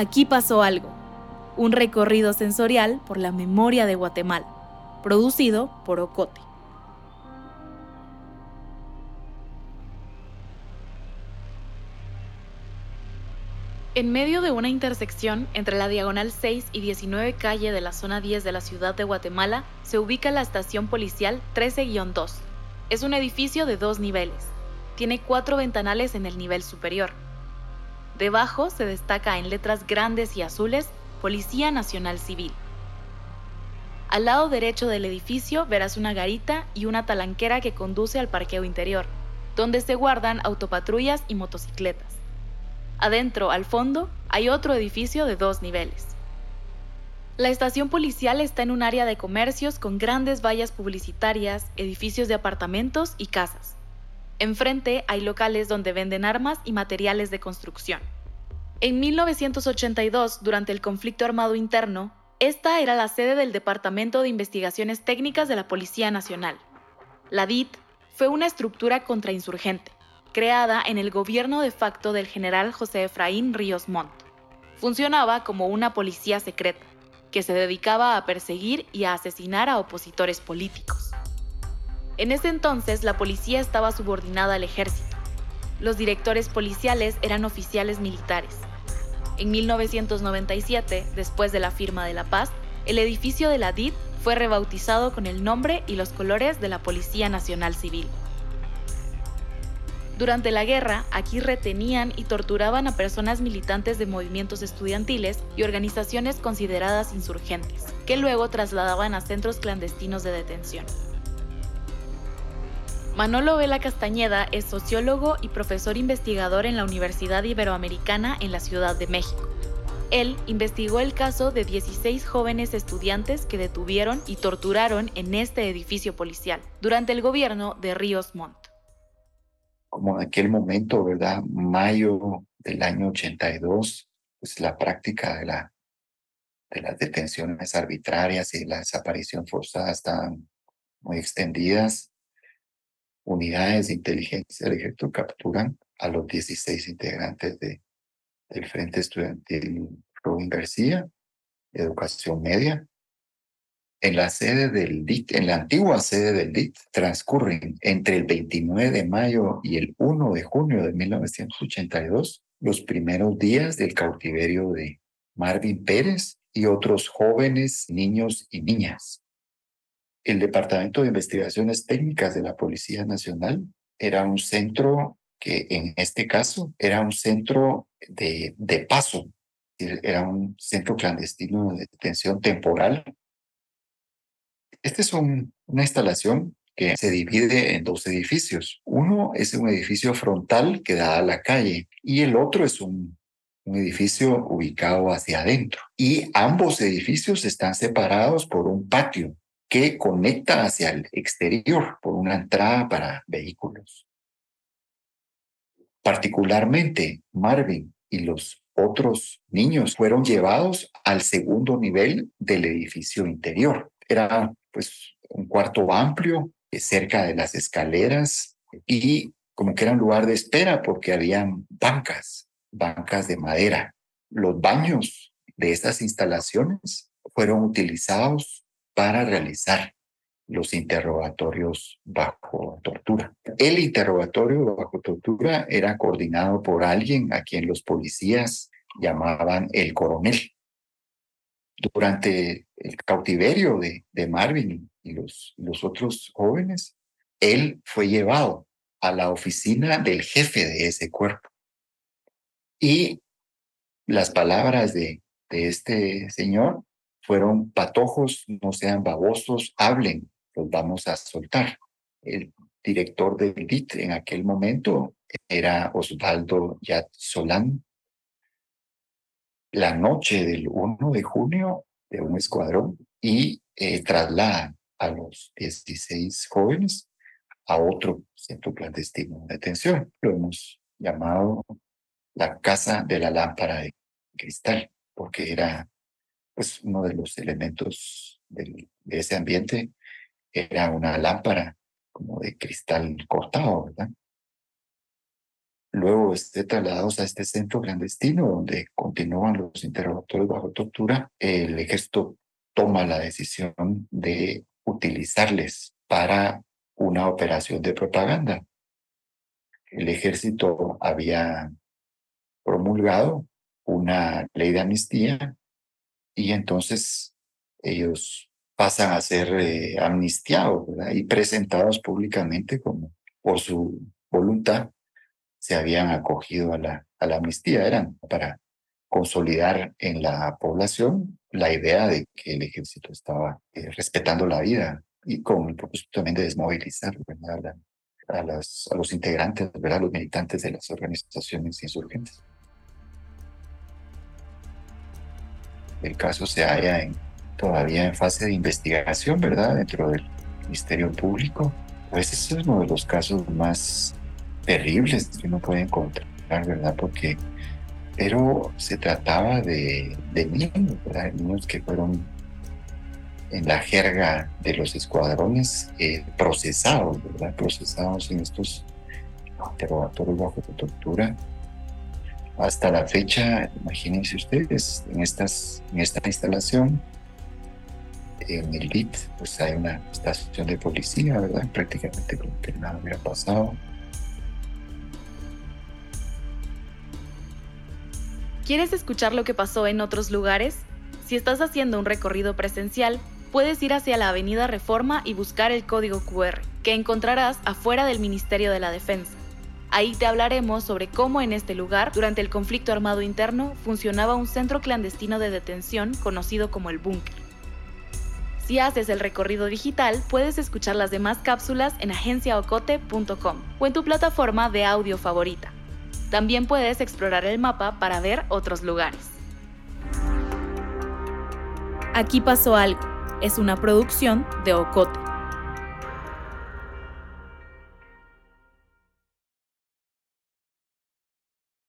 Aquí pasó algo. Un recorrido sensorial por la memoria de Guatemala, producido por Ocote. En medio de una intersección entre la diagonal 6 y 19 calle de la zona 10 de la ciudad de Guatemala, se ubica la estación policial 13-2. Es un edificio de dos niveles. Tiene cuatro ventanales en el nivel superior. Debajo se destaca en letras grandes y azules Policía Nacional Civil. Al lado derecho del edificio verás una garita y una talanquera que conduce al parqueo interior, donde se guardan autopatrullas y motocicletas. Adentro, al fondo, hay otro edificio de dos niveles. La estación policial está en un área de comercios con grandes vallas publicitarias, edificios de apartamentos y casas. Enfrente hay locales donde venden armas y materiales de construcción. En 1982, durante el conflicto armado interno, esta era la sede del Departamento de Investigaciones Técnicas de la Policía Nacional. La DIT fue una estructura contrainsurgente creada en el gobierno de facto del general José Efraín Ríos Montt. Funcionaba como una policía secreta, que se dedicaba a perseguir y a asesinar a opositores políticos. En ese entonces la policía estaba subordinada al ejército. Los directores policiales eran oficiales militares. En 1997, después de la firma de la paz, el edificio de la DIT fue rebautizado con el nombre y los colores de la Policía Nacional Civil. Durante la guerra, aquí retenían y torturaban a personas militantes de movimientos estudiantiles y organizaciones consideradas insurgentes, que luego trasladaban a centros clandestinos de detención. Manolo Vela Castañeda es sociólogo y profesor investigador en la Universidad Iberoamericana en la Ciudad de México. Él investigó el caso de 16 jóvenes estudiantes que detuvieron y torturaron en este edificio policial durante el gobierno de Ríos Montt como en aquel momento, ¿verdad? Mayo del año 82, pues la práctica de, la, de las detenciones arbitrarias y la desaparición forzada estaban muy extendidas. Unidades de inteligencia del ejército capturan a los 16 integrantes de, del Frente Estudiantil Robin García, Educación Media, en la sede del DIT, en la antigua sede del DIT, transcurren entre el 29 de mayo y el 1 de junio de 1982 los primeros días del cautiverio de Marvin Pérez y otros jóvenes, niños y niñas. El Departamento de Investigaciones Técnicas de la Policía Nacional era un centro que en este caso era un centro de, de paso, era un centro clandestino de detención temporal esta es una instalación que se divide en dos edificios. Uno es un edificio frontal que da a la calle y el otro es un, un edificio ubicado hacia adentro. Y ambos edificios están separados por un patio que conecta hacia el exterior por una entrada para vehículos. Particularmente Marvin y los otros niños fueron llevados al segundo nivel del edificio interior. Era pues un cuarto amplio eh, cerca de las escaleras y como que era un lugar de espera porque habían bancas, bancas de madera. Los baños de estas instalaciones fueron utilizados para realizar los interrogatorios bajo tortura. El interrogatorio bajo tortura era coordinado por alguien a quien los policías llamaban el coronel durante el cautiverio de, de Marvin y los, los otros jóvenes, él fue llevado a la oficina del jefe de ese cuerpo. Y las palabras de, de este señor fueron patojos, no sean babosos, hablen, los vamos a soltar. El director del DIT en aquel momento era Osvaldo Yat Solán, la noche del 1 de junio de un escuadrón y eh, trasladan a los 16 jóvenes a otro centro clandestino de detención. Lo hemos llamado la casa de la lámpara de cristal, porque era pues uno de los elementos de ese ambiente, era una lámpara como de cristal cortado, ¿verdad? luego esté trasladados a este centro clandestino donde continúan los interrogatorios bajo tortura, el ejército toma la decisión de utilizarles para una operación de propaganda. El ejército había promulgado una ley de amnistía y entonces ellos pasan a ser eh, amnistiados y presentados públicamente como por su voluntad se habían acogido a la, a la amnistía. Eran para consolidar en la población la idea de que el ejército estaba eh, respetando la vida y con el propósito también de desmovilizar A, a, los integrantes, ¿verdad? los militantes de las organizaciones insurgentes. El caso se halla todavía en fase de investigación, ¿verdad? Dentro del Ministerio Público. Pues ese es uno de los casos más terribles que uno puede encontrar, ¿verdad? Porque, pero se trataba de, de niños, ¿verdad? Niños que fueron en la jerga de los escuadrones eh, procesados, ¿verdad? Procesados en estos interrogatorios bajo tortura hasta la fecha, imagínense ustedes, en, esta instalación, en el BIT, pues hay una estación de policía, ¿verdad? Prácticamente como que nada hubiera pasado. ¿Quieres escuchar lo que pasó en otros lugares? Si estás haciendo un recorrido presencial, puedes ir hacia la Avenida Reforma y buscar el código QR, que encontrarás afuera del Ministerio de la Defensa. Ahí te hablaremos sobre cómo en este lugar, durante el conflicto armado interno, funcionaba un centro clandestino de detención conocido como el búnker. Si haces el recorrido digital, puedes escuchar las demás cápsulas en agenciaocote.com o en tu plataforma de audio favorita. También puedes explorar el mapa para ver otros lugares. Aquí pasó algo. Es una producción de Ocote.